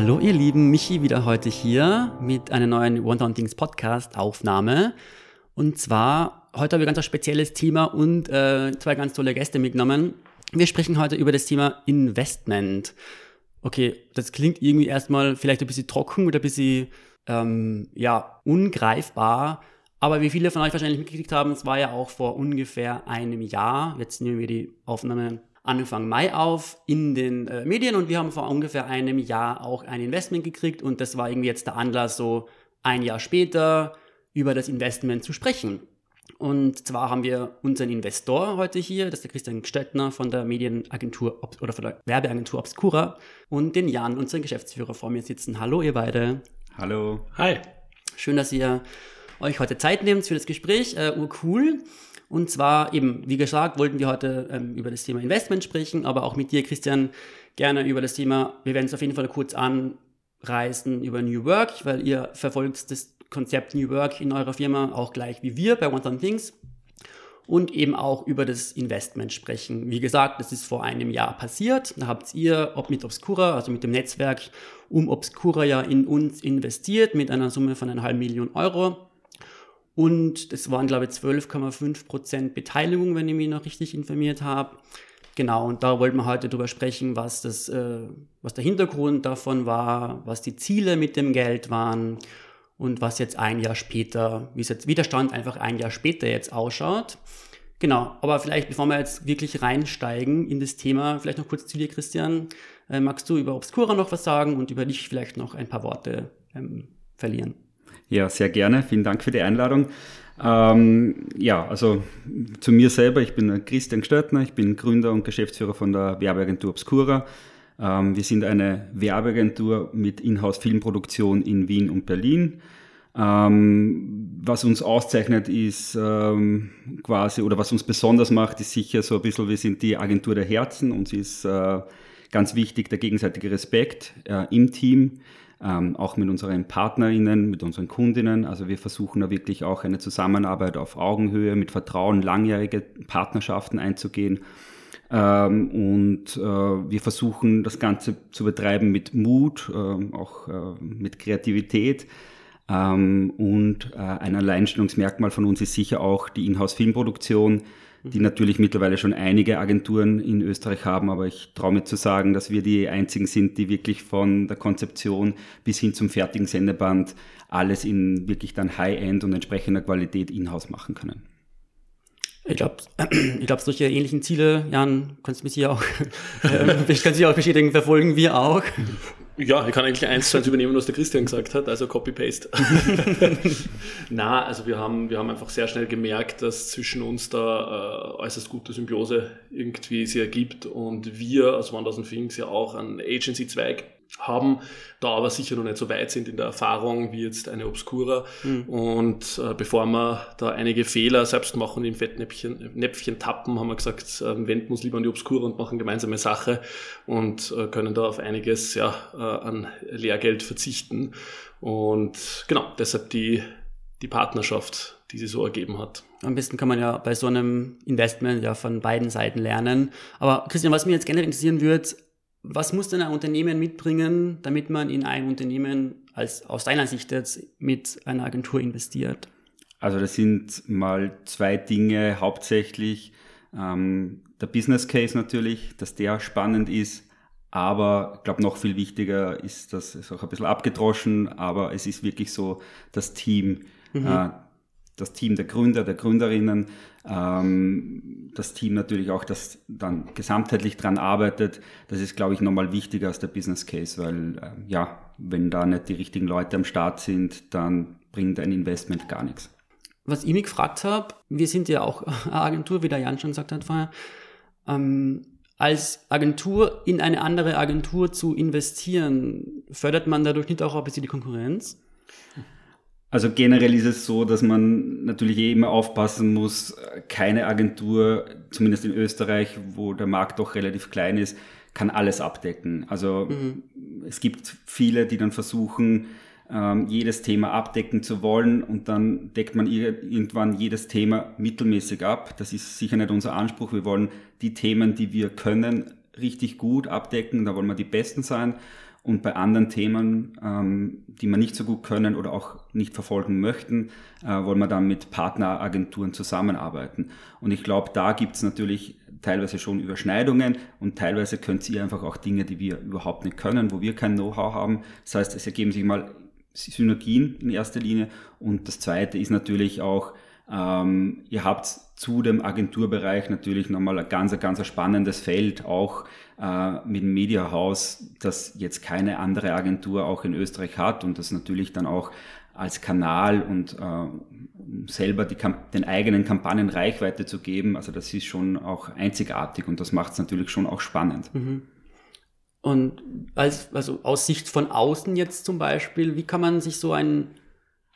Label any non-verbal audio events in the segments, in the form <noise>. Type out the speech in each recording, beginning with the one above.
Hallo ihr Lieben, Michi wieder heute hier mit einer neuen One Down Things Podcast Aufnahme. Und zwar, heute wir ganz ein spezielles Thema und äh, zwei ganz tolle Gäste mitgenommen. Wir sprechen heute über das Thema Investment. Okay, das klingt irgendwie erstmal vielleicht ein bisschen trocken oder ein bisschen ähm, ja, ungreifbar. Aber wie viele von euch wahrscheinlich mitgekriegt haben, es war ja auch vor ungefähr einem Jahr. Jetzt nehmen wir die Aufnahme Anfang Mai auf in den äh, Medien und wir haben vor ungefähr einem Jahr auch ein Investment gekriegt und das war irgendwie jetzt der Anlass, so ein Jahr später über das Investment zu sprechen. Und zwar haben wir unseren Investor heute hier, das ist der Christian Stöttner von der Medienagentur oder von der Werbeagentur Obscura und den Jan, unseren Geschäftsführer, vor mir sitzen. Hallo, ihr beide. Hallo. Hi. Schön, dass ihr euch heute Zeit nehmt für das Gespräch. Äh, urcool. Und zwar eben, wie gesagt, wollten wir heute ähm, über das Thema Investment sprechen, aber auch mit dir, Christian, gerne über das Thema, wir werden es auf jeden Fall kurz anreißen über New Work, weil ihr verfolgt das Konzept New Work in eurer Firma auch gleich wie wir bei One Thousand Things und eben auch über das Investment sprechen. Wie gesagt, das ist vor einem Jahr passiert. Da habt ihr, ob mit Obscura, also mit dem Netzwerk um Obscura ja in uns investiert mit einer Summe von einer halben Million Euro. Und das waren, glaube ich, 12,5 Prozent Beteiligung, wenn ich mich noch richtig informiert habe. Genau, und da wollten wir heute drüber sprechen, was, das, äh, was der Hintergrund davon war, was die Ziele mit dem Geld waren und was jetzt ein Jahr später, wie es jetzt Widerstand einfach ein Jahr später jetzt ausschaut. Genau, aber vielleicht bevor wir jetzt wirklich reinsteigen in das Thema, vielleicht noch kurz zu dir, Christian. Äh, magst du über Obscura noch was sagen und über dich vielleicht noch ein paar Worte ähm, verlieren? Ja, sehr gerne. Vielen Dank für die Einladung. Ähm, ja, also zu mir selber. Ich bin Christian Stöttner. Ich bin Gründer und Geschäftsführer von der Werbeagentur Obscura. Ähm, wir sind eine Werbeagentur mit Inhouse-Filmproduktion in Wien und Berlin. Ähm, was uns auszeichnet ist ähm, quasi, oder was uns besonders macht, ist sicher so ein bisschen, wir sind die Agentur der Herzen. Uns ist äh, ganz wichtig der gegenseitige Respekt äh, im Team ähm, auch mit unseren PartnerInnen, mit unseren Kundinnen. Also wir versuchen da wirklich auch eine Zusammenarbeit auf Augenhöhe, mit Vertrauen, langjährige Partnerschaften einzugehen. Ähm, und äh, wir versuchen das Ganze zu betreiben mit Mut, äh, auch äh, mit Kreativität. Ähm, und äh, ein Alleinstellungsmerkmal von uns ist sicher auch die Inhouse-Filmproduktion die natürlich mittlerweile schon einige Agenturen in Österreich haben, aber ich traue mir zu sagen, dass wir die einzigen sind, die wirklich von der Konzeption bis hin zum fertigen Sendeband alles in wirklich dann High-End und entsprechender Qualität in-house machen können. Ich glaube, <clears throat> ich glaub, solche ähnlichen Ziele, Jan, kannst du mich hier auch, <laughs> äh, kannst du auch bestätigen, verfolgen wir auch. Ja, ich kann eigentlich eins zu eins übernehmen, was der Christian gesagt hat, also Copy-Paste. <laughs> Na, also wir haben, wir haben einfach sehr schnell gemerkt, dass zwischen uns da äh, äußerst gute Symbiose irgendwie sich ergibt und wir als One Thousand Things ja auch einen Agency-Zweig haben, da aber sicher noch nicht so weit sind in der Erfahrung wie jetzt eine Obscura. Mhm. Und äh, bevor wir da einige Fehler selbst machen und im Fettnäpfchen Näpfchen tappen, haben wir gesagt, äh, wenden uns lieber an die Obscura und machen gemeinsame Sache und äh, können da auf einiges ja, äh, an Lehrgeld verzichten. Und genau, deshalb die, die Partnerschaft, die sie so ergeben hat. Am besten kann man ja bei so einem Investment ja von beiden Seiten lernen. Aber Christian, was mich jetzt generell interessieren würde, was muss denn ein Unternehmen mitbringen, damit man in ein Unternehmen als aus deiner Sicht jetzt mit einer Agentur investiert? Also das sind mal zwei Dinge hauptsächlich. Ähm, der Business Case natürlich, dass der spannend ist, aber ich glaube noch viel wichtiger ist, das ist auch ein bisschen abgedroschen, aber es ist wirklich so das Team. Mhm. Äh, das Team der Gründer, der Gründerinnen, ähm, das Team natürlich auch, das dann gesamtheitlich dran arbeitet, das ist, glaube ich, nochmal wichtiger als der Business Case, weil äh, ja, wenn da nicht die richtigen Leute am Start sind, dann bringt ein Investment gar nichts. Was ich mich gefragt habe, wir sind ja auch <laughs> eine Agentur, wie der Jan schon gesagt hat vorher, ähm, als Agentur in eine andere Agentur zu investieren, fördert man dadurch nicht auch ein bisschen die Konkurrenz? Also generell ist es so, dass man natürlich eh immer aufpassen muss, keine Agentur, zumindest in Österreich, wo der Markt doch relativ klein ist, kann alles abdecken. Also mhm. es gibt viele, die dann versuchen, ähm, jedes Thema abdecken zu wollen und dann deckt man irgendwann jedes Thema mittelmäßig ab. Das ist sicher nicht unser Anspruch. Wir wollen die Themen, die wir können, richtig gut abdecken. Da wollen wir die Besten sein. Und bei anderen Themen, ähm, die man nicht so gut können oder auch nicht verfolgen möchten, äh, wollen wir dann mit Partneragenturen zusammenarbeiten. Und ich glaube, da gibt es natürlich teilweise schon Überschneidungen und teilweise könnt ihr einfach auch Dinge, die wir überhaupt nicht können, wo wir kein Know-how haben. Das heißt, es ergeben sich mal Synergien in erster Linie. Und das Zweite ist natürlich auch, ähm, ihr habt zu dem Agenturbereich natürlich nochmal ein ganz, ganz spannendes Feld, auch äh, mit dem Mediahaus, das jetzt keine andere Agentur auch in Österreich hat und das natürlich dann auch als Kanal und äh, selber die, den eigenen Kampagnen Reichweite zu geben. Also das ist schon auch einzigartig und das macht es natürlich schon auch spannend. Mhm. Und als, also aus Sicht von außen jetzt zum Beispiel, wie kann man sich so ein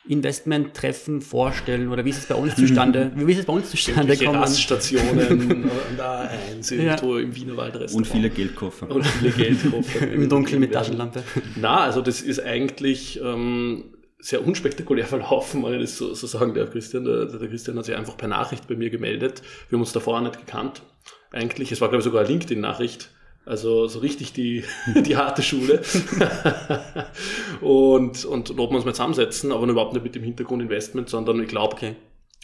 Investment-Treffen vorstellen oder wie ist es bei uns zustande, <laughs> wie ist es bei uns zustande gekommen? Raststationen an <laughs> der A1 irgendwo ja. im Wiener Waldrestaurant. Und viele Geldkoffer. Und viele Geldkoffer. <laughs> Im Dunkeln mit Taschenlampe. Na, also das ist eigentlich ähm, sehr unspektakulär verlaufen, wenn ich das so, so sagen darf, Christian. Der, der, Christian hat sich einfach per Nachricht bei mir gemeldet. Wir haben uns davor nicht gekannt. Eigentlich, es war glaube ich sogar eine LinkedIn-Nachricht also so richtig die, <laughs> die harte Schule. <laughs> und, und ob wir uns mal zusammensetzen, aber überhaupt nicht mit dem Hintergrund Investment, sondern ich glaube, okay,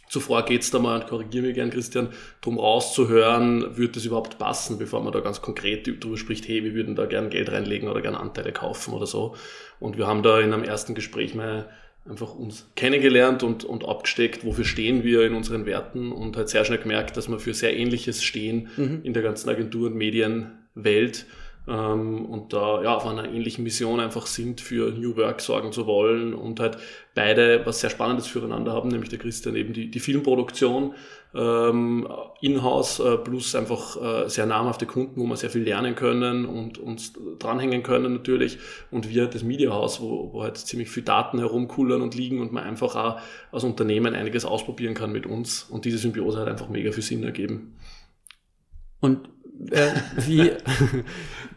zuvor geht's da mal, und korrigiere mich gern, Christian, drum rauszuhören, wird das überhaupt passen, bevor man da ganz konkret darüber spricht, hey, wir würden da gern Geld reinlegen oder gern Anteile kaufen oder so. Und wir haben da in einem ersten Gespräch mal einfach uns kennengelernt und, und abgesteckt, wofür stehen wir in unseren Werten und halt sehr schnell gemerkt, dass wir für sehr Ähnliches stehen mhm. in der ganzen Agentur- und Medien, Welt ähm, und da ja auf einer ähnlichen Mission einfach sind, für New Work sorgen zu wollen und halt beide was sehr Spannendes füreinander haben, nämlich der Christian eben die, die Filmproduktion ähm, in-house äh, plus einfach äh, sehr namhafte Kunden, wo wir sehr viel lernen können und uns dranhängen können natürlich und wir das Media House, wo, wo halt ziemlich viel Daten herumkullern und liegen und man einfach auch als Unternehmen einiges ausprobieren kann mit uns und diese Symbiose hat einfach mega viel Sinn ergeben. Und äh, wie,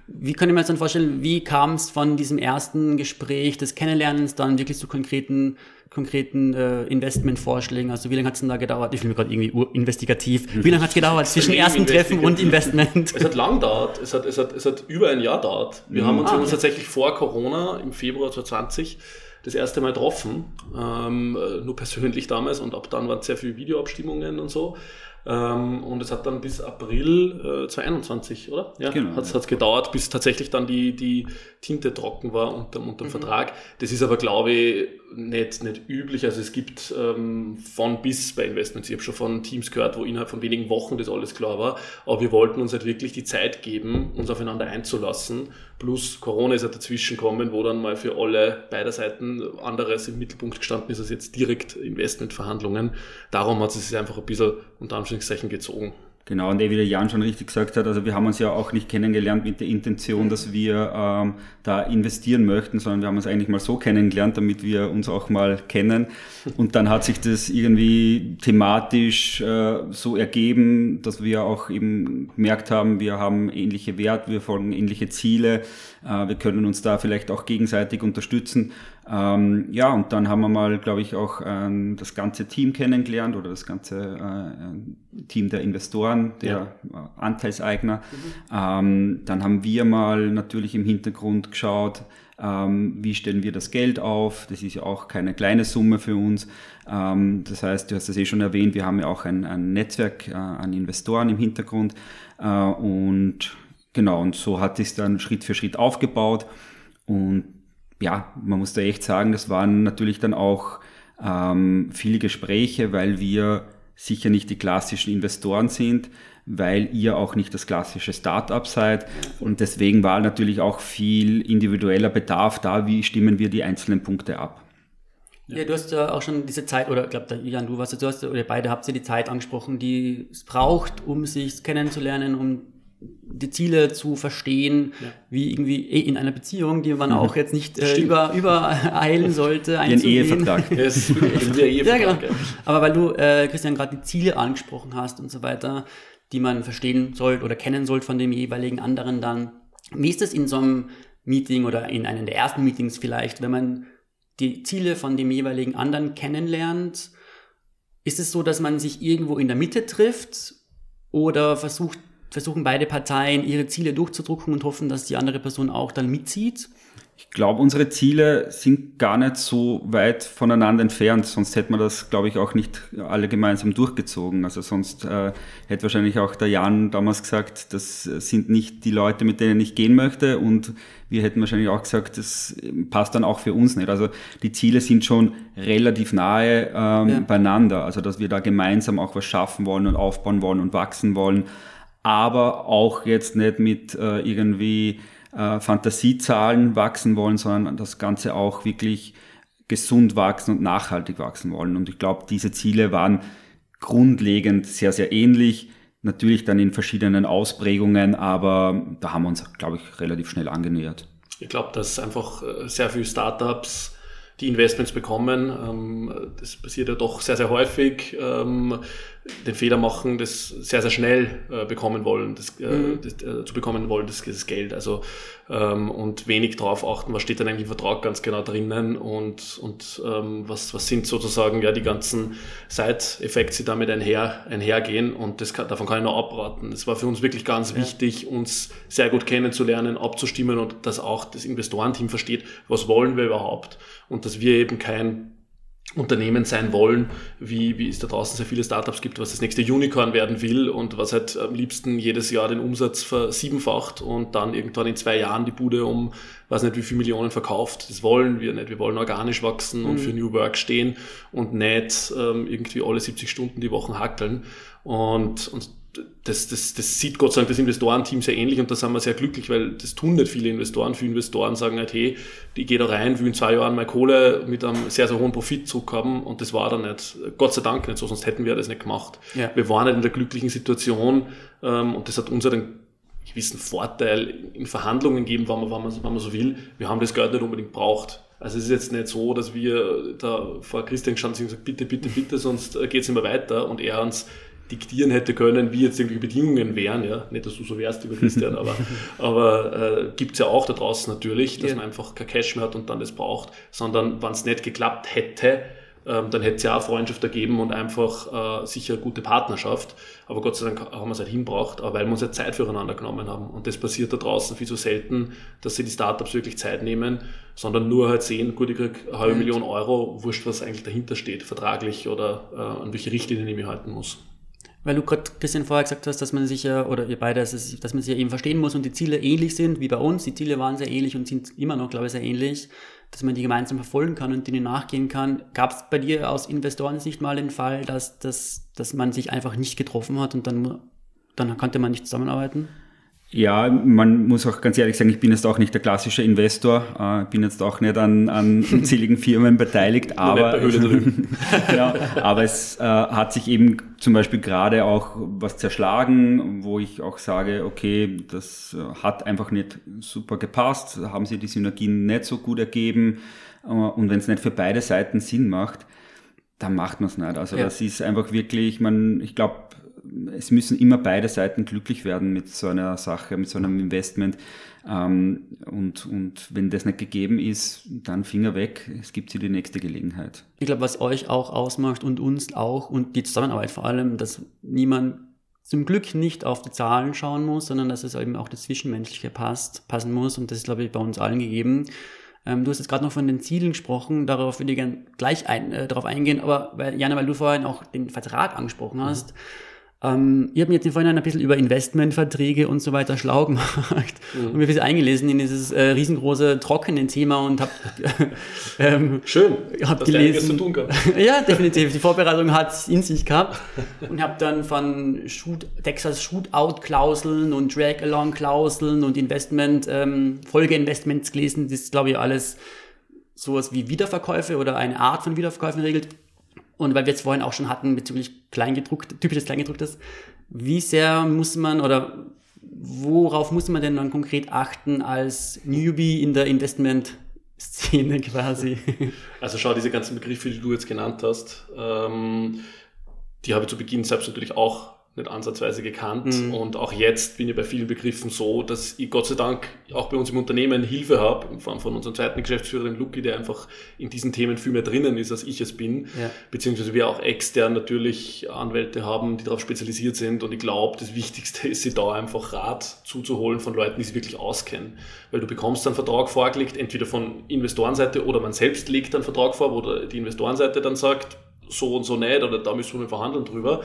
wie kann ich mir das dann vorstellen, wie kam es von diesem ersten Gespräch, des Kennenlernens dann wirklich zu konkreten, konkreten äh, Investmentvorschlägen? Also wie lange hat es denn da gedauert? Ich fühle mich gerade irgendwie investigativ. Wie lange hat es gedauert zwischen ersten Treffen und Investment? Es hat lang gedauert. Es hat, es hat, es hat über ein Jahr gedauert. Wir mhm. haben uns, ah, uns tatsächlich vor Corona im Februar 2020 das erste Mal getroffen, ähm, nur persönlich damals und ab dann waren sehr viele Videoabstimmungen und so. Ähm, und es hat dann bis April äh, 2021, oder? Ja, genau. Hat es gedauert, bis tatsächlich dann die, die Tinte trocken war unterm, unterm mhm. Vertrag. Das ist aber, glaube ich, nicht, nicht üblich. Also es gibt ähm, von bis bei Investments. Ich habe schon von Teams gehört, wo innerhalb von wenigen Wochen das alles klar war. Aber wir wollten uns halt wirklich die Zeit geben, uns aufeinander einzulassen. Plus Corona ist ja dazwischen gekommen, wo dann mal für alle beider Seiten anderes im Mittelpunkt gestanden ist als jetzt direkt Investmentverhandlungen. Darum hat es sich einfach ein bisschen unter Anführungszeichen gezogen. Genau, und wie der Jan schon richtig gesagt hat, also wir haben uns ja auch nicht kennengelernt mit der Intention, dass wir ähm, da investieren möchten, sondern wir haben uns eigentlich mal so kennengelernt, damit wir uns auch mal kennen. Und dann hat sich das irgendwie thematisch äh, so ergeben, dass wir auch eben gemerkt haben, wir haben ähnliche Werte, wir folgen ähnliche Ziele, äh, wir können uns da vielleicht auch gegenseitig unterstützen. Ähm, ja, und dann haben wir mal, glaube ich, auch ähm, das ganze Team kennengelernt oder das ganze äh, Team der Investoren, der ja. Anteilseigner. Mhm. Ähm, dann haben wir mal natürlich im Hintergrund geschaut, ähm, wie stellen wir das Geld auf. Das ist ja auch keine kleine Summe für uns. Ähm, das heißt, du hast es eh schon erwähnt, wir haben ja auch ein, ein Netzwerk äh, an Investoren im Hintergrund. Äh, und genau, und so hat es dann Schritt für Schritt aufgebaut. Und ja, man muss da echt sagen, das waren natürlich dann auch ähm, viele Gespräche, weil wir sicher nicht die klassischen Investoren sind, weil ihr auch nicht das klassische Startup seid. Und deswegen war natürlich auch viel individueller Bedarf da, wie stimmen wir die einzelnen Punkte ab. Ja, du hast ja auch schon diese Zeit, oder ich glaube, Jan, du warst, du hast, oder beide habt ja die Zeit angesprochen, die es braucht, um sich kennenzulernen, um die Ziele zu verstehen, ja. wie irgendwie eh in einer Beziehung, die man mhm. auch jetzt nicht äh, über, übereilen sollte. Wie ein Ehevertrag. <laughs> yes, Ehevertrag <laughs> ja, genau. Aber weil du, äh, Christian, gerade die Ziele angesprochen hast und so weiter, die man verstehen sollte oder kennen sollte von dem jeweiligen anderen dann. Wie ist es in so einem Meeting oder in einem der ersten Meetings vielleicht, wenn man die Ziele von dem jeweiligen anderen kennenlernt? Ist es so, dass man sich irgendwo in der Mitte trifft oder versucht versuchen beide Parteien ihre Ziele durchzudrucken und hoffen, dass die andere Person auch dann mitzieht? Ich glaube, unsere Ziele sind gar nicht so weit voneinander entfernt, sonst hätten wir das, glaube ich, auch nicht alle gemeinsam durchgezogen. Also sonst äh, hätte wahrscheinlich auch der Jan damals gesagt, das sind nicht die Leute, mit denen ich gehen möchte und wir hätten wahrscheinlich auch gesagt, das passt dann auch für uns nicht. Also die Ziele sind schon relativ nahe ähm, ja. beieinander, also dass wir da gemeinsam auch was schaffen wollen und aufbauen wollen und wachsen wollen, aber auch jetzt nicht mit äh, irgendwie äh, Fantasiezahlen wachsen wollen, sondern das Ganze auch wirklich gesund wachsen und nachhaltig wachsen wollen. Und ich glaube, diese Ziele waren grundlegend sehr, sehr ähnlich. Natürlich dann in verschiedenen Ausprägungen, aber da haben wir uns, glaube ich, relativ schnell angenähert. Ich glaube, dass einfach äh, sehr viele Startups die Investments bekommen. Ähm, das passiert ja doch sehr, sehr häufig. Ähm, den Fehler machen, das sehr, sehr schnell äh, bekommen wollen, das, äh, mhm. das, äh, zu bekommen wollen, das, das Geld. Also ähm, und wenig darauf achten, was steht dann eigentlich im Vertrag ganz genau drinnen und, und ähm, was, was sind sozusagen ja die ganzen Side-Effekte, die damit einher, einhergehen. Und das kann, davon kann ich nur abraten. Es war für uns wirklich ganz ja. wichtig, uns sehr gut kennenzulernen, abzustimmen und dass auch das Investorenteam versteht, was wollen wir überhaupt und dass wir eben kein Unternehmen sein wollen, wie, wie es da draußen sehr viele Startups gibt, was das nächste Unicorn werden will und was halt am liebsten jedes Jahr den Umsatz versiebenfacht und dann irgendwann in zwei Jahren die Bude um, weiß nicht wie viele Millionen verkauft. Das wollen wir nicht. Wir wollen organisch wachsen mhm. und für New Work stehen und nicht ähm, irgendwie alle 70 Stunden die Woche hackeln. Und, und das, das, das sieht Gott sei Dank das Investorenteam sehr ähnlich und da sind wir sehr glücklich, weil das tun nicht viele Investoren. Viele Investoren sagen halt, hey, ich gehe da rein, will in zwei Jahren meine Kohle mit einem sehr, sehr hohen Profit zurückhaben und das war dann nicht, Gott sei Dank nicht so, sonst hätten wir das nicht gemacht. Ja. Wir waren nicht in der glücklichen Situation ähm, und das hat uns einen gewissen Vorteil in Verhandlungen gegeben, wenn man, wenn, man, wenn man so will. Wir haben das Geld nicht unbedingt braucht. Also es ist jetzt nicht so, dass wir da vor Christian gestanden sind und gesagt, bitte, bitte, bitte, sonst geht es immer weiter und er uns diktieren hätte können, wie jetzt irgendwie Bedingungen wären. Ja? Nicht, dass du so wärst, lieber Christian, aber, <laughs> aber äh, gibt es ja auch da draußen natürlich, dass ja. man einfach kein Cash mehr hat und dann das braucht, sondern wenn es nicht geklappt hätte, ähm, dann hätte es ja auch Freundschaft ergeben und einfach äh, sicher gute Partnerschaft. Aber Gott sei Dank haben wir es halt hinbraucht, aber weil wir uns ja Zeit füreinander genommen haben. Und das passiert da draußen viel zu selten, dass sie die Startups wirklich Zeit nehmen, sondern nur halt sehen, gut, ich krieg eine halbe Million Euro, wurscht, was eigentlich dahinter steht, vertraglich oder äh, an welche Richtlinien ich mich halten muss. Weil du gerade, Christian, vorher gesagt hast, dass man sich ja, oder ihr beide, dass, man sich ja eben verstehen muss und die Ziele ähnlich sind wie bei uns. Die Ziele waren sehr ähnlich und sind immer noch, glaube ich, sehr ähnlich, dass man die gemeinsam verfolgen kann und denen nachgehen kann. Gab es bei dir aus Investorensicht mal den Fall, dass, dass, dass man sich einfach nicht getroffen hat und dann, dann konnte man nicht zusammenarbeiten? Ja, man muss auch ganz ehrlich sagen, ich bin jetzt auch nicht der klassische Investor, äh, bin jetzt auch nicht an, an unzähligen Firmen beteiligt, aber, ja, <laughs> aber es äh, hat sich eben zum Beispiel gerade auch was zerschlagen, wo ich auch sage, okay, das äh, hat einfach nicht super gepasst, haben sie die Synergien nicht so gut ergeben äh, und wenn es nicht für beide Seiten Sinn macht, dann macht man es nicht. Also ja. das ist einfach wirklich, man, ich glaube, es müssen immer beide Seiten glücklich werden mit so einer Sache, mit so einem Investment. Ähm, und, und wenn das nicht gegeben ist, dann Finger weg, es gibt sie die nächste Gelegenheit. Ich glaube, was euch auch ausmacht und uns auch und die Zusammenarbeit vor allem, dass niemand zum Glück nicht auf die Zahlen schauen muss, sondern dass es eben auch das Zwischenmenschliche passt, passen muss und das ist, glaube ich, bei uns allen gegeben. Ähm, du hast jetzt gerade noch von den Zielen gesprochen, darauf würde ich gerne gleich ein, äh, darauf eingehen, aber weil, Jana, weil du vorhin auch den Vertrag angesprochen hast, mhm ähm, ich habe mir jetzt im Vorhinein ein bisschen über Investmentverträge und so weiter schlau <laughs> gemacht mhm. und mir ein bisschen eingelesen in dieses äh, riesengroße trockene Thema und habe <laughs> ähm, schön, hab gelesen. Zu tun gehabt. <laughs> ja, definitiv. Die Vorbereitung hat in sich gehabt und habe dann von Shoot, Texas Shootout-Klauseln und Drag-Along-Klauseln und Investment ähm, Folgeinvestments gelesen. Das ist glaube ich alles sowas wie Wiederverkäufe oder eine Art von Wiederverkäufen regelt. Und weil wir jetzt vorhin auch schon hatten bezüglich Kleingedruckt, typisches Kleingedrucktes, wie sehr muss man oder worauf muss man denn dann konkret achten als Newbie in der Investment-Szene <laughs> quasi? Also schau, diese ganzen Begriffe, die du jetzt genannt hast, ähm, die habe ich zu Beginn selbst natürlich auch nicht ansatzweise gekannt. Mhm. Und auch jetzt bin ich bei vielen Begriffen so, dass ich Gott sei Dank auch bei uns im Unternehmen Hilfe habe, in Form von unserem zweiten Geschäftsführerin Luki, der einfach in diesen Themen viel mehr drinnen ist, als ich es bin. Ja. Beziehungsweise wir auch extern natürlich Anwälte haben, die darauf spezialisiert sind. Und ich glaube, das Wichtigste ist, sie da einfach Rat zuzuholen von Leuten, die sich wirklich auskennen. Weil du bekommst einen Vertrag vorgelegt, entweder von Investorenseite oder man selbst legt einen Vertrag vor, wo die Investorenseite dann sagt, so und so nicht oder da müssen wir verhandeln drüber.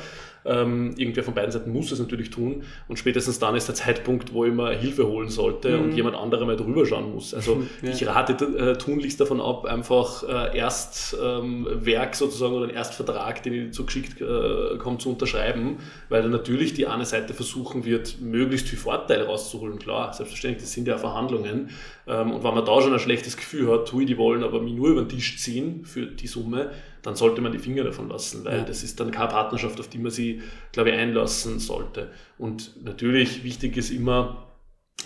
Ähm, irgendwer von beiden Seiten muss es natürlich tun und spätestens dann ist der Zeitpunkt, wo ich mir Hilfe holen sollte mhm. und jemand anderer mal drüber schauen muss. Also <laughs> ja. ich rate äh, tunlichst davon ab, einfach äh, Erstwerk ähm, sozusagen oder einen Erstvertrag, den ich zugeschickt äh, komme, zu unterschreiben, weil dann natürlich die eine Seite versuchen wird, möglichst viel Vorteile rauszuholen. Klar, selbstverständlich, das sind ja Verhandlungen. Ähm, und wenn man da schon ein schlechtes Gefühl hat, tui, die wollen aber mich nur über den Tisch ziehen für die Summe, dann sollte man die Finger davon lassen, weil ja. das ist dann keine Partnerschaft, auf die man sie, glaube ich, einlassen sollte. Und natürlich wichtig ist immer,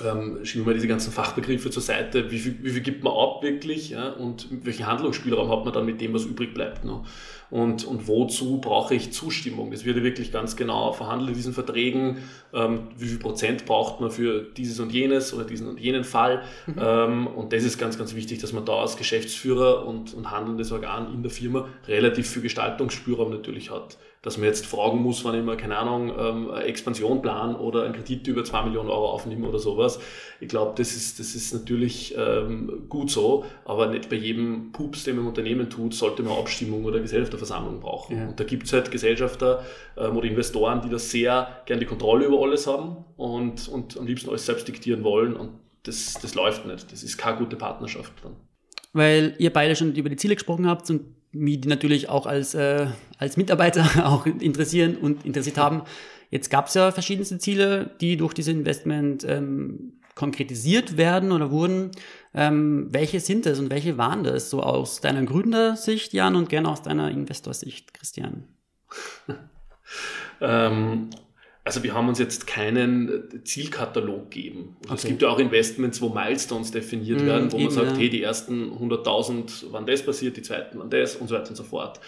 ähm, schieben wir diese ganzen Fachbegriffe zur Seite, wie viel, wie viel gibt man ab wirklich ja, und welchen Handlungsspielraum hat man dann mit dem, was übrig bleibt noch. Und, und wozu brauche ich Zustimmung? Das wird ja wirklich ganz genau verhandelt in diesen Verträgen. Ähm, wie viel Prozent braucht man für dieses und jenes oder diesen und jenen Fall? Mhm. Ähm, und das ist ganz, ganz wichtig, dass man da als Geschäftsführer und, und handelndes Organ in der Firma relativ viel Gestaltungsspielraum natürlich hat dass man jetzt fragen muss, wann ich mal, keine Ahnung, ähm, eine Expansion plan oder einen Kredit über 2 Millionen Euro aufnehme oder sowas. Ich glaube, das ist, das ist natürlich ähm, gut so, aber nicht bei jedem Pups, den man im Unternehmen tut, sollte man Abstimmung oder Gesellschafterversammlung brauchen. Ja. Und da gibt es halt Gesellschafter ähm, oder Investoren, die das sehr gern die Kontrolle über alles haben und, und am liebsten alles selbst diktieren wollen und das, das läuft nicht. Das ist keine gute Partnerschaft dann. Weil ihr beide schon über die Ziele gesprochen habt und mich natürlich auch als, äh, als Mitarbeiter <laughs> auch interessieren und interessiert haben. Jetzt gab es ja verschiedenste Ziele, die durch dieses Investment ähm, konkretisiert werden oder wurden. Ähm, welche sind es und welche waren das? So aus deiner Gründersicht, Jan, und gerne aus deiner Investorsicht, Christian. <laughs> ähm, also wir haben uns jetzt keinen Zielkatalog gegeben. Also okay. Es gibt ja auch Investments, wo Milestones definiert mm, werden, wo eben, man sagt, ja. hey, die ersten 100.000 wann das passiert, die zweiten wann das und so weiter und so fort.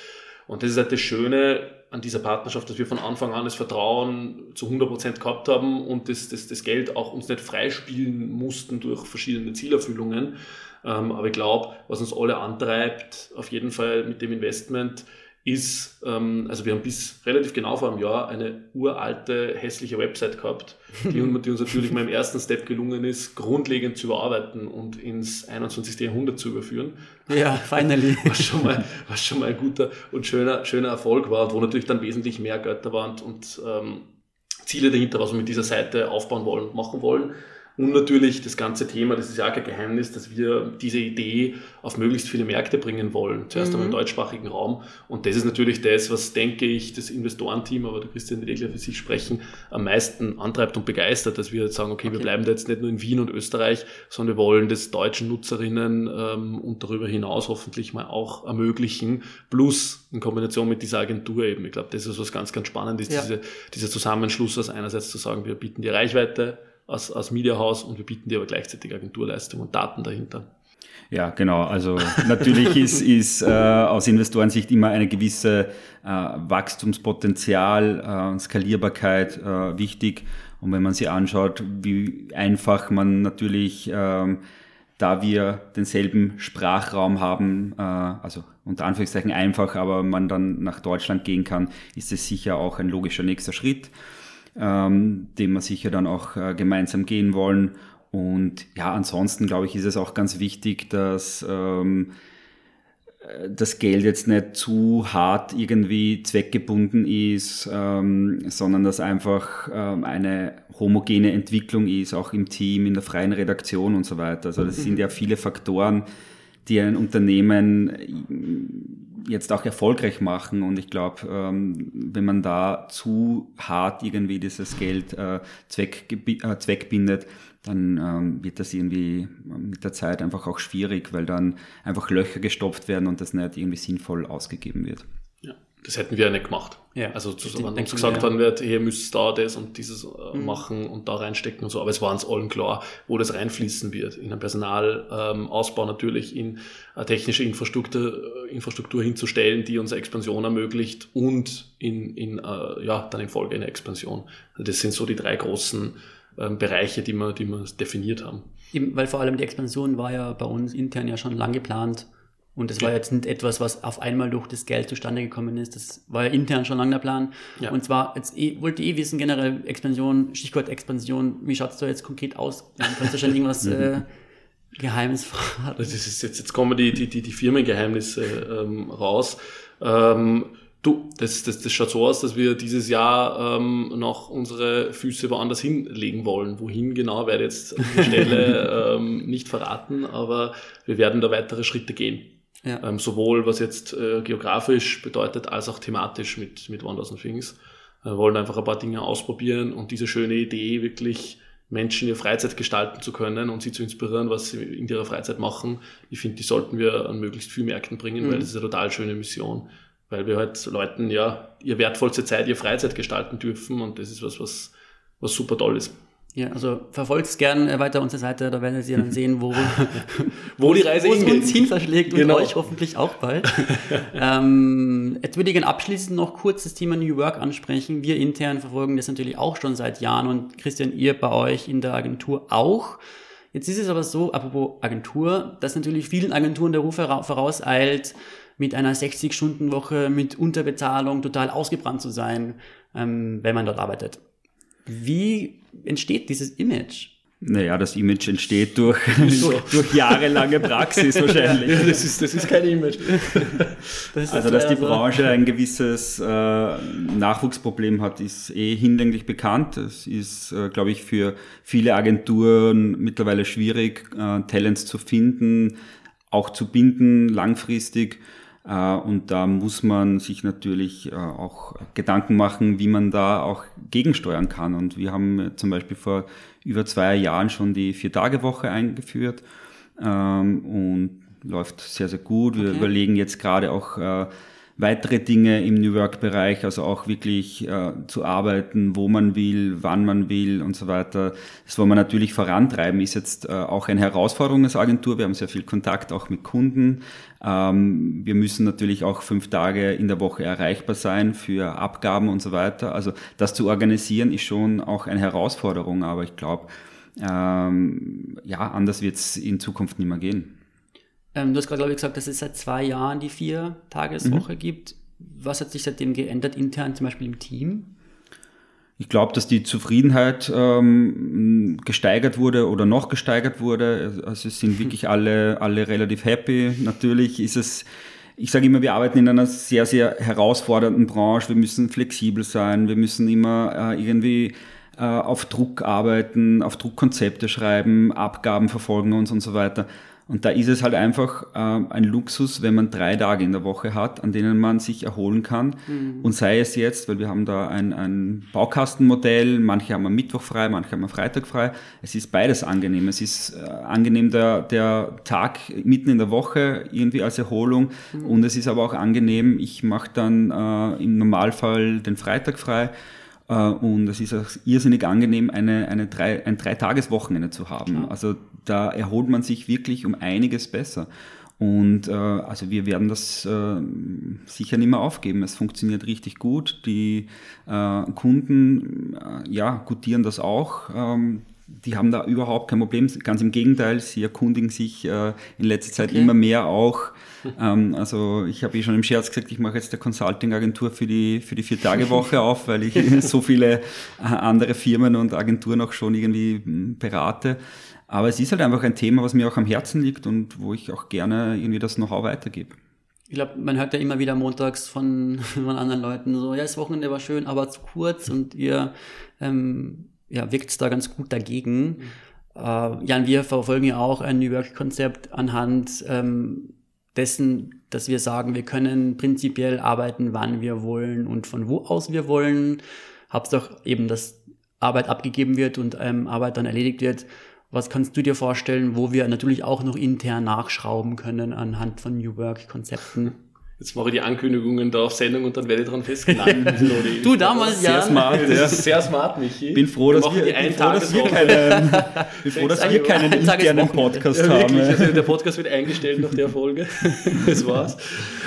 Und das ist halt das Schöne an dieser Partnerschaft, dass wir von Anfang an das Vertrauen zu 100% gehabt haben und das, das, das Geld auch uns nicht freispielen mussten durch verschiedene Zielerfüllungen. Ähm, aber ich glaube, was uns alle antreibt, auf jeden Fall mit dem Investment, ist, ähm, also wir haben bis relativ genau vor einem Jahr eine uralte, hässliche Website gehabt, die, die <laughs> uns natürlich mal im ersten Step gelungen ist, grundlegend zu überarbeiten und ins 21. Jahrhundert zu überführen. Ja, finally. <laughs> Was schon mal, was schon mal ein guter und schöner, schöner Erfolg war, wo natürlich dann wesentlich mehr Götter waren und ähm, Ziele dahinter, was wir mit dieser Seite aufbauen wollen und machen wollen. Und natürlich das ganze Thema, das ist ja auch kein Geheimnis, dass wir diese Idee auf möglichst viele Märkte bringen wollen. Zuerst mhm. einmal im deutschsprachigen Raum. Und das ist natürlich das, was, denke ich, das Investorenteam, aber der Christian wird eh für sich sprechen, am meisten antreibt und begeistert, dass wir jetzt sagen, okay, okay, wir bleiben da jetzt nicht nur in Wien und Österreich, sondern wir wollen das deutschen Nutzerinnen ähm, und darüber hinaus hoffentlich mal auch ermöglichen, plus in Kombination mit dieser Agentur eben. Ich glaube, das ist was ganz, ganz Spannendes, ja. diese, dieser Zusammenschluss aus einerseits zu sagen, wir bieten die Reichweite, als, als Mediahaus und wir bieten dir aber gleichzeitig Agenturleistung und Daten dahinter. Ja, genau. Also natürlich ist, <laughs> ist äh, aus Investorensicht immer eine gewisse äh, Wachstumspotenzial, äh, Skalierbarkeit äh, wichtig. Und wenn man sich anschaut, wie einfach man natürlich, ähm, da wir denselben Sprachraum haben, äh, also unter Anführungszeichen einfach, aber man dann nach Deutschland gehen kann, ist es sicher auch ein logischer nächster Schritt ähm, den wir sicher dann auch äh, gemeinsam gehen wollen. Und ja, ansonsten glaube ich, ist es auch ganz wichtig, dass ähm, das Geld jetzt nicht zu hart irgendwie zweckgebunden ist, ähm, sondern dass einfach ähm, eine homogene Entwicklung ist, auch im Team, in der freien Redaktion und so weiter. Also das sind ja viele Faktoren, die ein Unternehmen jetzt auch erfolgreich machen. Und ich glaube, ähm, wenn man da zu hart irgendwie dieses Geld äh, äh, zweckbindet, dann ähm, wird das irgendwie mit der Zeit einfach auch schwierig, weil dann einfach Löcher gestopft werden und das nicht irgendwie sinnvoll ausgegeben wird. Das hätten wir ja nicht gemacht. Ja. Also zu, wenn uns gesagt wir, worden wird, hier müsst da das und dieses äh, Mhm. machen und da reinstecken und so, aber es war uns allen klar, wo das reinfließen wird. In einen Personalausbau ähm, natürlich, in eine technische Infrastruktur, äh, Infrastruktur hinzustellen, die unsere Expansion ermöglicht und in, in äh, ja, dann in Folge eine Expansion. Also das sind so die drei großen ähm, Bereiche, die wir, die wir definiert haben. Eben, weil vor allem die Expansion war ja bei uns intern ja schon lang geplant. Und das war jetzt nicht etwas, was auf einmal durch das Geld zustande gekommen ist. Das war ja intern schon lange der Plan. Ja. Und zwar, jetzt eh, wollte eh wissen, generell Expansion, Stichwort Expansion, wie schaut's da jetzt konkret aus? Kannst du schon <laughs> irgendwas äh, Geheimes verraten? Also das ist jetzt, jetzt kommen die, die, die, die Firmengeheimnisse ähm, raus. Ähm, du, das, das, das schaut so aus, dass wir dieses Jahr ähm, noch unsere Füße woanders hinlegen wollen. Wohin genau, werde ich jetzt an der Stelle <laughs> ähm, nicht verraten, aber wir werden da weitere Schritte gehen. Ja. Ähm, sowohl was jetzt äh, geografisch bedeutet, als auch thematisch mit, mit Wonders and Things. Wir wollen einfach ein paar Dinge ausprobieren und diese schöne Idee wirklich Menschen ihre Freizeit gestalten zu können und sie zu inspirieren, was sie in ihrer Freizeit machen. Ich finde, die sollten wir an möglichst vielen Märkten bringen, Mhm. weil das ist eine total schöne Mission. Weil wir halt Leuten ja ihr wertvollste Zeit, ihre Freizeit gestalten dürfen und das ist was, was, was super toll ist. Ja, also verfolgt gern äh, weiter unsere Seite, da werdet ihr dann <laughs> sehen, wo, Wo <laughs> die Reise wo es hingeht. uns hin verschlägt Genau. und euch hoffentlich auch bald. <laughs> ähm, jetzt würde ich gerne abschließend noch kurz das Thema New Work ansprechen. Wir intern verfolgen das natürlich auch schon seit Jahren und Christian, ihr bei euch in der Agentur auch. Jetzt ist es aber so, apropos Agentur, dass natürlich vielen Agenturen der Ruf vorauseilt, mit einer 60-Stunden-Woche, mit Unterbezahlung total ausgebrannt zu sein, ähm, wenn man dort arbeitet. Wie entsteht dieses Image? Naja, das Image entsteht <laughs> durch, durch jahrelange Praxis wahrscheinlich. Ja, das ist, das ist kein Image. Das ist Also, dass die so. Branche ein gewisses äh, Nachwuchsproblem hat, ist eh hinlänglich bekannt. Es ist, äh, glaube ich, für viele Agenturen mittlerweile schwierig, äh, Talents zu finden, auch zu binden langfristig. Äh, und da muss man sich natürlich äh, auch Gedanken machen, wie man da auch gegensteuern kann. Und wir haben äh, zum Beispiel vor über zwei Jahren schon die Vier-Tage-Woche eingeführt ähm, und läuft sehr, sehr gut. Wir Okay. überlegen jetzt gerade auch weitere Dinge im New Work-Bereich, also auch wirklich äh, zu arbeiten, wo man will, wann man will und so weiter. Das wollen wir natürlich vorantreiben, ist jetzt äh, auch eine Herausforderung als Agentur. Wir haben sehr viel Kontakt auch mit Kunden. Ähm, wir müssen natürlich auch fünf Tage in der Woche erreichbar sein für Abgaben und so weiter. Also das zu organisieren ist schon auch eine Herausforderung, aber ich glaube, ähm, ja, anders wird es in Zukunft nicht mehr gehen. Ähm, du hast gerade, glaube ich, gesagt, dass es seit zwei Jahren die Vier-Tageswoche gibt. Was hat sich seitdem geändert, intern zum Beispiel im Team? Ich glaube, dass die Zufriedenheit ähm, gesteigert wurde oder noch gesteigert wurde. Also es sind <laughs> wirklich alle, alle relativ happy. Natürlich ist es, ich sage immer, wir arbeiten in einer sehr, sehr herausfordernden Branche. Wir müssen flexibel sein. Wir müssen immer äh, irgendwie äh, auf Druck arbeiten, auf Druckkonzepte schreiben, Abgaben verfolgen uns und so weiter. Und da ist es halt einfach äh, ein Luxus, wenn man drei Tage in der Woche hat, an denen man sich erholen kann. Und sei es jetzt, weil wir haben da ein, ein Baukastenmodell, manche haben am Mittwoch frei, manche haben am Freitag frei. Es ist beides angenehm. Es ist äh, angenehm der, der Tag mitten in der Woche irgendwie als Erholung. Und es ist aber auch angenehm, ich mache dann äh, im Normalfall den Freitag frei. Äh, Und es ist auch irrsinnig angenehm, eine, eine drei, ein Dreitageswochenende zu haben. Also da erholt man sich wirklich um einiges besser. Und äh, also wir werden das äh, sicher nicht mehr aufgeben. Es funktioniert richtig gut. Die äh, Kunden äh, ja, gutieren das auch. Ähm, die haben da überhaupt kein Problem. Ganz im Gegenteil, sie erkundigen sich äh, in letzter Zeit Okay. immer mehr auch. Ähm, also ich habe eh schon im Scherz gesagt, ich mache jetzt der Consulting-Agentur für die, für die Vier-Tage-Woche auf, weil ich <laughs> so viele äh, andere Firmen und Agenturen auch schon irgendwie mh, berate. Aber es ist halt einfach ein Thema, was mir auch am Herzen liegt und wo ich auch gerne irgendwie das Know-how weitergebe. Ich glaube, man hört ja immer wieder montags von, <laughs> von anderen Leuten so, ja, das Wochenende war schön, aber zu kurz und ihr ähm, ja, wirkt da ganz gut dagegen. Äh, Jan, wir verfolgen ja auch ein New Work-Konzept anhand ähm, dessen, dass wir sagen, wir können prinzipiell arbeiten, wann wir wollen und von wo aus wir wollen. Hauptsache eben, dass Arbeit abgegeben wird und ähm, Arbeit dann erledigt wird. Was kannst du dir vorstellen, wo wir natürlich auch noch intern nachschrauben können anhand von New Work-Konzepten? Jetzt mache ich die Ankündigungen da auf Sendung und dann werde ich dran festgehalten. du damals, ja. Sehr smart, das ist sehr smart, Michi. Bin froh, dass wir, <laughs> bin froh, dass wir keinen, bin froh, dass wir keinen internen Podcast ja, haben. Also der Podcast wird eingestellt nach der Folge. <laughs> das war's.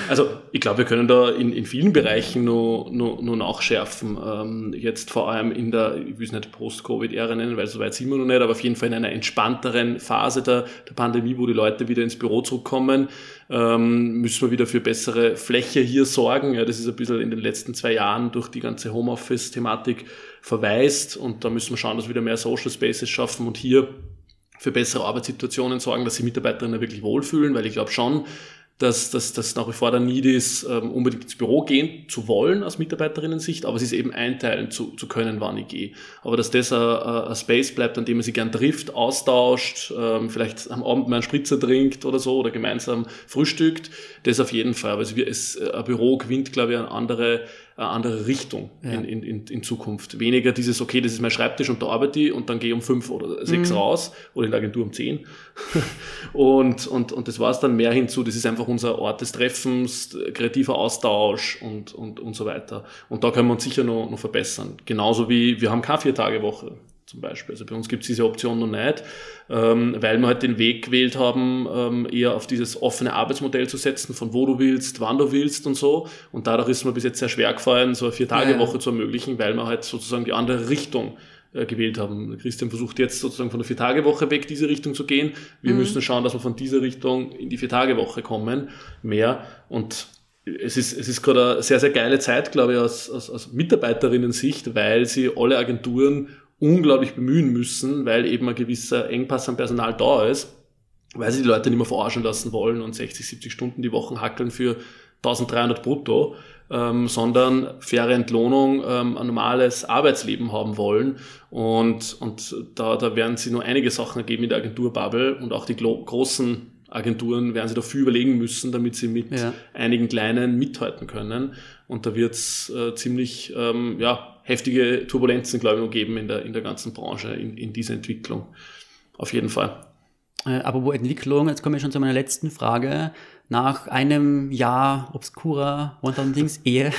Also ich glaube, wir können da in, in vielen Bereichen nur, nur, nur nachschärfen. Ähm, jetzt vor allem in der, ich will es nicht Post-Covid-Ära nennen, weil so weit sind wir noch nicht, aber auf jeden Fall in einer entspannteren Phase der, der Pandemie, wo die Leute wieder ins Büro zurückkommen ähm, müssen wir wieder für bessere Fläche hier sorgen. Ja, das ist ein bisschen in den letzten zwei Jahren durch die ganze Homeoffice-Thematik verweist und da müssen wir schauen, dass wir wieder mehr Social Spaces schaffen und hier für bessere Arbeitssituationen sorgen, dass sich Mitarbeiterinnen wirklich wohlfühlen, weil ich glaube schon, dass dass das nach wie vor der Need ist, ähm, unbedingt ins Büro gehen zu wollen aus Mitarbeiterinnen-Sicht, aber es ist eben einteilen zu, zu können, wann ich gehe. Aber dass das ein, Space bleibt, an dem man sich gern trifft, austauscht, ähm, vielleicht am Abend mal einen Spritzer trinkt oder so oder gemeinsam frühstückt, das auf jeden Fall. Also wir, es, ein Büro gewinnt, glaube ich, eine andere eine andere Richtung ja. in, in, in Zukunft. Weniger dieses, okay, das ist mein Schreibtisch und da arbeite ich und dann gehe ich um fünf oder sechs mhm. raus oder in der Agentur um zehn. <laughs> und, und, und das war es dann mehr hinzu, das ist einfach unser Ort des Treffens, kreativer Austausch und, und, und so weiter. Und da können wir uns sicher noch, noch verbessern. Genauso wie wir haben keine Vier-Tage-Woche zum Beispiel. Also bei uns gibt es diese Option noch nicht, ähm, weil wir halt den Weg gewählt haben, ähm, eher auf dieses offene Arbeitsmodell zu setzen, von wo du willst, wann du willst und so. Und dadurch ist mir bis jetzt sehr schwer gefallen, so eine Vier-Tage-Woche ja. zu ermöglichen, weil wir halt sozusagen die andere Richtung gewählt haben. Christian versucht jetzt sozusagen von der Vier-Tage-Woche weg, diese Richtung zu gehen. Wir mhm. müssen schauen, dass wir von dieser Richtung in die Vier-Tage-Woche kommen, mehr. Und es ist, es ist gerade eine sehr, sehr geile Zeit, glaube ich, aus, aus, aus Mitarbeiterinnen-Sicht, weil sie alle Agenturen unglaublich bemühen müssen, weil eben ein gewisser Engpass an Personal da ist, weil sie die Leute nicht mehr verarschen lassen wollen und 60, 70 Stunden die Woche hackeln für 1300 brutto, ähm, sondern faire Entlohnung, ähm, ein normales Arbeitsleben haben wollen. Und, und da, da werden sie nur einige Sachen ergeben in der Agenturbubble und auch die großen Agenturen werden sich dafür überlegen müssen, damit sie mit ja. einigen kleinen mithalten können. Und da wird es äh, ziemlich ähm, ja, heftige Turbulenzen, glaube ich, noch geben in der, in der ganzen Branche, in, in dieser Entwicklung. Auf jeden Fall. Äh, aber wo Entwicklung, jetzt komme ich schon zu meiner letzten Frage. Nach einem Jahr obskurer One-Thousand <laughs> Ehe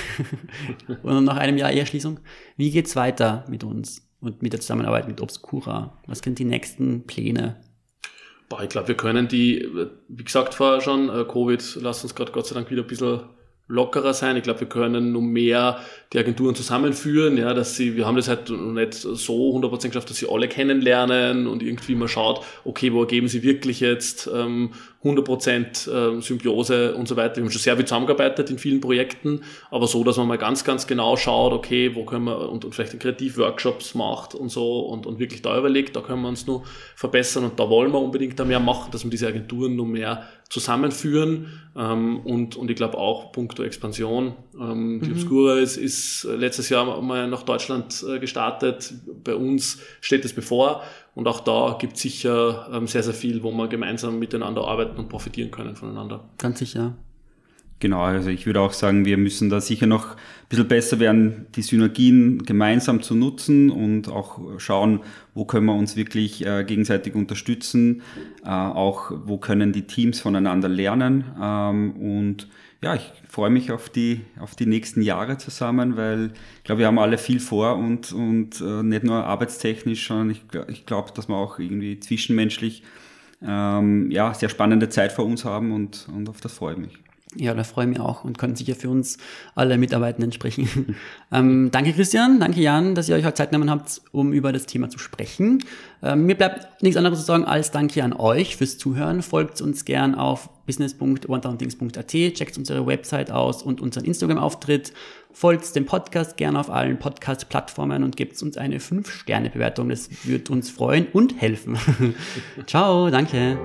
<laughs> und nach einem Jahr Eheschließung, wie geht's weiter mit uns und mit der Zusammenarbeit mit Obscura? Was sind die nächsten Pläne? Boah, ich glaube, wir können die, wie gesagt vorher schon, äh, Covid lasst uns gerade Gott sei Dank wieder ein bisschen lockerer sein. Ich glaube, wir können nur mehr die Agenturen zusammenführen, ja, dass sie, wir haben das halt noch nicht so 100% geschafft, dass sie alle kennenlernen und irgendwie mal schaut, okay, wo ergeben sie wirklich jetzt ähm, 100% ähm, Symbiose und so weiter. Wir haben schon sehr viel zusammengearbeitet in vielen Projekten, aber so, dass man mal ganz, ganz genau schaut, okay, wo können wir und, und vielleicht Kreativworkshops macht und so und, und wirklich da überlegt, da können wir uns nur verbessern und da wollen wir unbedingt da mehr machen, dass wir diese Agenturen nur mehr zusammenführen ähm, und, und ich glaube auch puncto Expansion. Ähm, die mhm. Obscura ist, ist letztes Jahr mal nach Deutschland äh, gestartet. Bei uns steht es bevor und auch da gibt es sicher ähm, sehr, sehr viel, wo wir gemeinsam miteinander arbeiten und profitieren können voneinander. Ganz sicher. Genau, also ich würde auch sagen, wir müssen da sicher noch ein bisschen besser werden, die Synergien gemeinsam zu nutzen und auch schauen, wo können wir uns wirklich äh, gegenseitig unterstützen, äh, auch wo können die Teams voneinander lernen ähm, und ja, ich freue mich auf die, auf die nächsten Jahre zusammen, weil ich glaube, wir haben alle viel vor und, und äh, nicht nur arbeitstechnisch, sondern ich, ich glaube, dass wir auch irgendwie zwischenmenschlich ähm, ja, sehr spannende Zeit vor uns haben und, und auf das freue ich mich. Ja, da freue ich mich auch und können sicher für uns alle Mitarbeitenden sprechen. <laughs> ähm, danke Christian, danke Jan, dass ihr euch heute Zeit genommen habt, um über das Thema zu sprechen. Ähm, mir bleibt nichts anderes zu sagen als Danke an euch fürs Zuhören. Folgt uns gern auf business.onetowndings.at, checkt unsere Website aus und unseren Instagram-Auftritt. Folgt dem Podcast gern auf allen Podcast-Plattformen und gebt uns eine 5-Sterne-Bewertung. Das wird uns freuen und helfen. <laughs> Ciao, danke.